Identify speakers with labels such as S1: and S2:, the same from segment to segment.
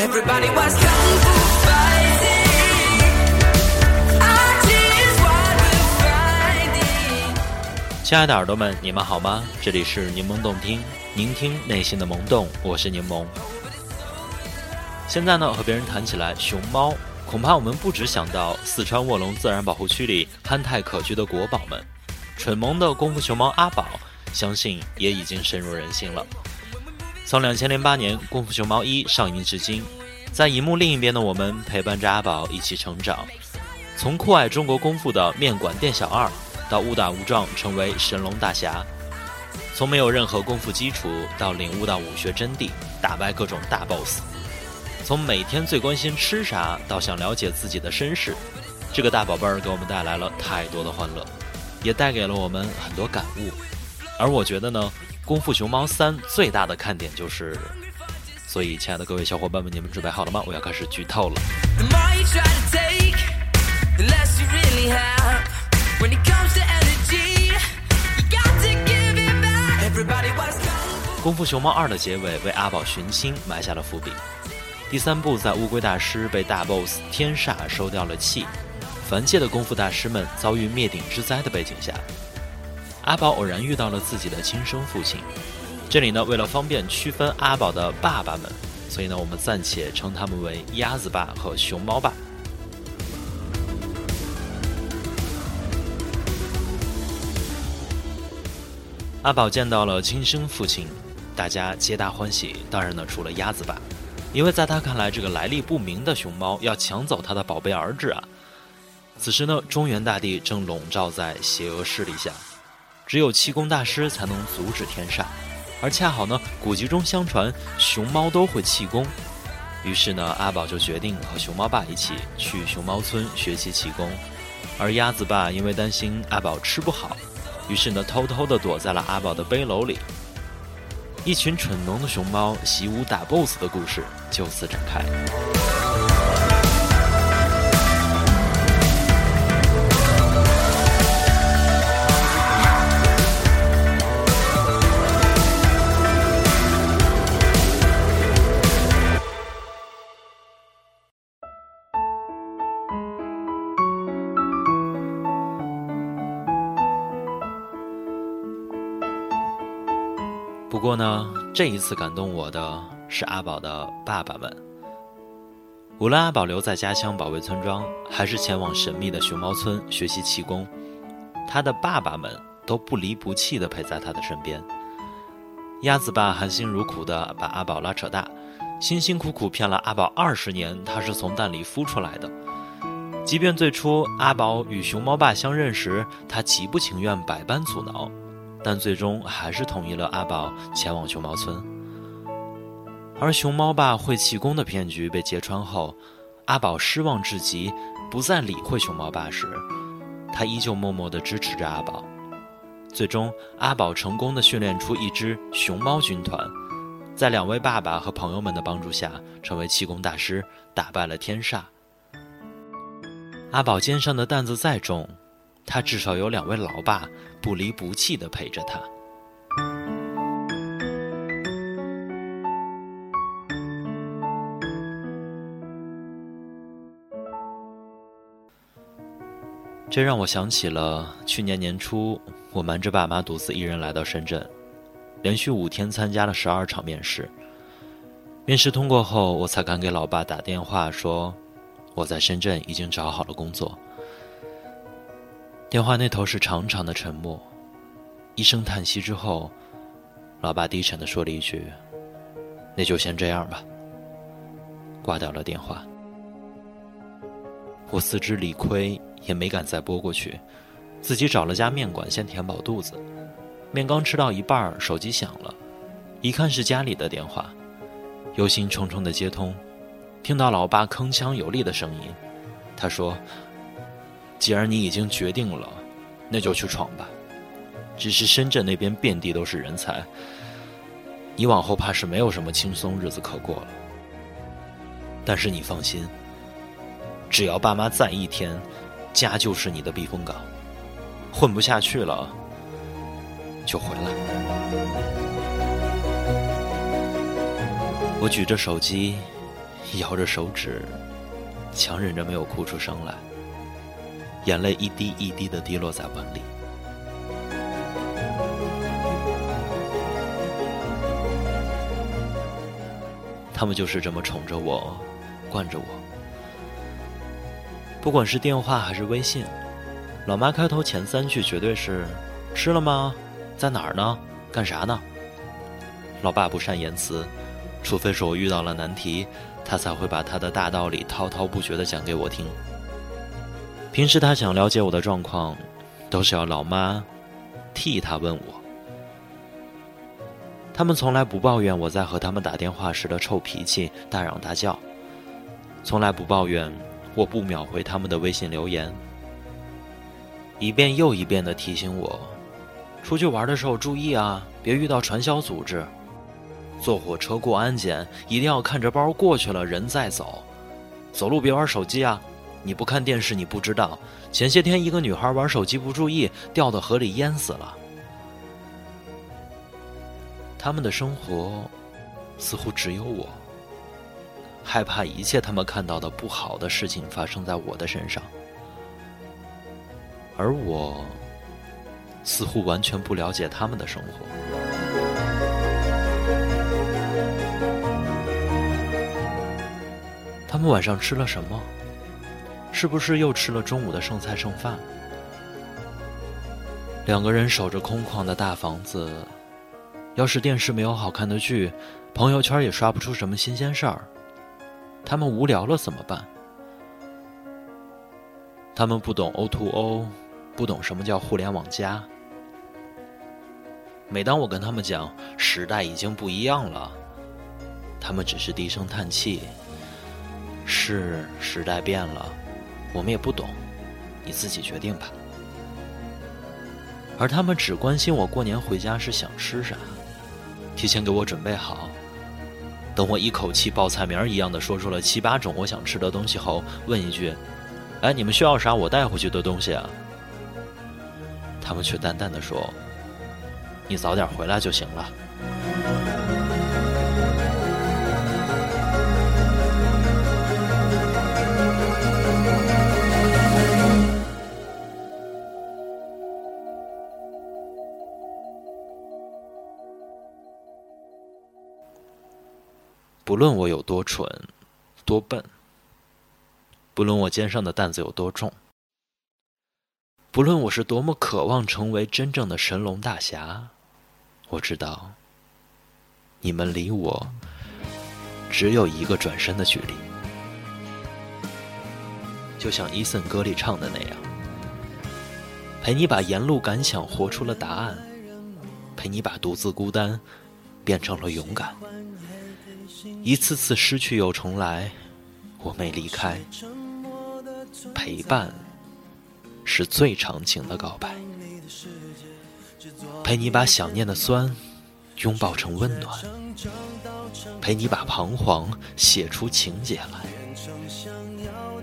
S1: Everybody was kung fu fighting. Our tears what we're finding.
S2: 亲爱的耳朵们，你们好吗？这里是柠檬动听，聆听内心的萌动，我是柠檬。现在呢，和别人谈起来熊猫，恐怕我们不只想到四川卧龙自然保护区里憨态可掬的国宝们，蠢萌的功夫熊猫阿宝，相信也已经深入人心了。从两千零八年《功夫熊猫一》上映至今，在荧幕另一边的我们陪伴着阿宝一起成长，从酷爱中国功夫的面馆店小二，到误打误撞成为神龙大侠；从没有任何功夫基础到领悟到武学真谛，打败各种大 boss；从每天最关心吃啥到想了解自己的身世，这个大宝贝儿给我们带来了太多的欢乐，也带给了我们很多感悟。而我觉得呢。《功夫熊猫三》最大的看点就是，所以，亲爱的各位小伙伴们，你们准备好了吗？我要开始剧透了。功夫熊猫二》的结尾为阿宝寻亲埋下了伏笔。第三部在乌龟大师被大 boss 天煞收掉了气，凡界的功夫大师们遭遇灭顶之灾的背景下，阿宝偶然遇到了自己的亲生父亲。这里呢，为了方便区分阿宝的爸爸们，所以呢，我们暂且称他们为鸭子爸和熊猫爸。阿宝见到了亲生父亲，大家皆大欢喜。当然呢，除了鸭子爸，因为在他看来，这个来历不明的熊猫要抢走他的宝贝儿子啊。此时呢，中原大地正笼罩在邪恶势力下，只有气功大师才能阻止天煞。而恰好呢，古籍中相传熊猫都会气功，于是呢，阿宝就决定和熊猫爸一起去熊猫村学习气功。而鸭子爸因为担心阿宝吃不好，于是呢，偷偷地躲在了阿宝的背篓里。一群蠢萌的熊猫习武打 BOSS 的故事就此展开。不过呢，这一次感动我的是阿宝的爸爸们。无论阿宝留在家乡保卫村庄，还是前往神秘的熊猫村学习气功，他的爸爸们都不离不弃地陪在他的身边。鸭子爸含辛茹苦地把阿宝拉扯大，辛辛苦苦骗了阿宝二十年，他是从蛋里孵出来的。即便最初阿宝与熊猫爸相认时，他极不情愿，百般阻挠。但最终还是同意了阿宝前往熊猫村。而熊猫爸会气功的骗局被揭穿后，阿宝失望至极，不再理会熊猫爸时，他依旧默默地支持着阿宝。最终，阿宝成功地训练出一支熊猫军团，在两位爸爸和朋友们的帮助下，成为气功大师，打败了天煞。阿宝肩上的担子再重，他至少有两位老爸不离不弃地陪着他。这让我想起了去年年初，我瞒着爸妈独自一人来到深圳，连续五天参加了十二场面试。面试通过后，我才敢给老爸打电话说，我在深圳已经找好了工作。电话那头是长长的沉默，一声叹息之后，老爸低沉的说了一句：“那就先这样吧。”挂掉了电话。我自知理亏，也没敢再拨过去，自己找了家面馆先填饱肚子。面刚吃到一半，手机响了，一看是家里的电话，忧心忡忡的接通，听到老爸铿锵有力的声音，他说。既然你已经决定了，那就去闯吧。只是深圳那边遍地都是人才，你往后怕是没有什么轻松日子可过了。但是你放心，只要爸妈在一天，家就是你的避风港。混不下去了，就回来。我举着手机，咬着手指，强忍着没有哭出声来，眼泪一滴一滴的滴落在碗里。他们就是这么宠着我，惯着我。不管是电话还是微信，老妈开头前三句绝对是：“吃了吗？在哪儿呢？干啥呢？”老爸不善言辞，除非是我遇到了难题，他才会把他的大道理滔滔不绝地讲给我听。平时他想了解我的状况，都是要老妈替他问我。他们从来不抱怨我在和他们打电话时的臭脾气、大嚷大叫，从来不抱怨我不秒回他们的微信留言，一遍又一遍地提醒我，出去玩的时候注意啊，别遇到传销组织。坐火车过安检，一定要看着包过去了人再走。走路别玩手机啊！你不看电视你不知道，前些天一个女孩玩手机不注意，掉到河里淹死了。他们的生活似乎只有我，害怕一切他们看到的不好的事情发生在我的身上，而我似乎完全不了解他们的生活。他们晚上吃了什么？是不是又吃了中午的剩菜剩饭？两个人守着空旷的大房子。要是电视没有好看的剧，朋友圈也刷不出什么新鲜事儿，他们无聊了怎么办？他们不懂 O to O，不懂什么叫互联网加。每当我跟他们讲时代已经不一样了，他们只是低声叹气。是时代变了，我们也不懂，你自己决定吧。而他们只关心我过年回家是想吃啥。提前给我准备好，等我一口气报菜名一样的说出了七八种我想吃的东西后，问一句：“哎，你们需要啥？我带回去的东西啊？”他们却淡淡的说：“你早点回来就行了。”不论我有多蠢，多笨；不论我肩上的担子有多重；不论我是多么渴望成为真正的神龙大侠，我知道，你们离我只有一个转身的距离。就像伊森歌里唱的那样，陪你把沿路感想活出了答案，陪你把独自孤单变成了勇敢。一次次失去又重来，我没离开。陪伴是最长情的告白，陪你把想念的酸拥抱成温暖，陪你把彷徨写出情节来。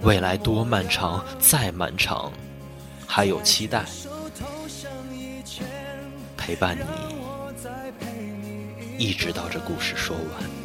S2: 未来多漫长，再漫长，还有期待。陪伴你，一直到这故事说完。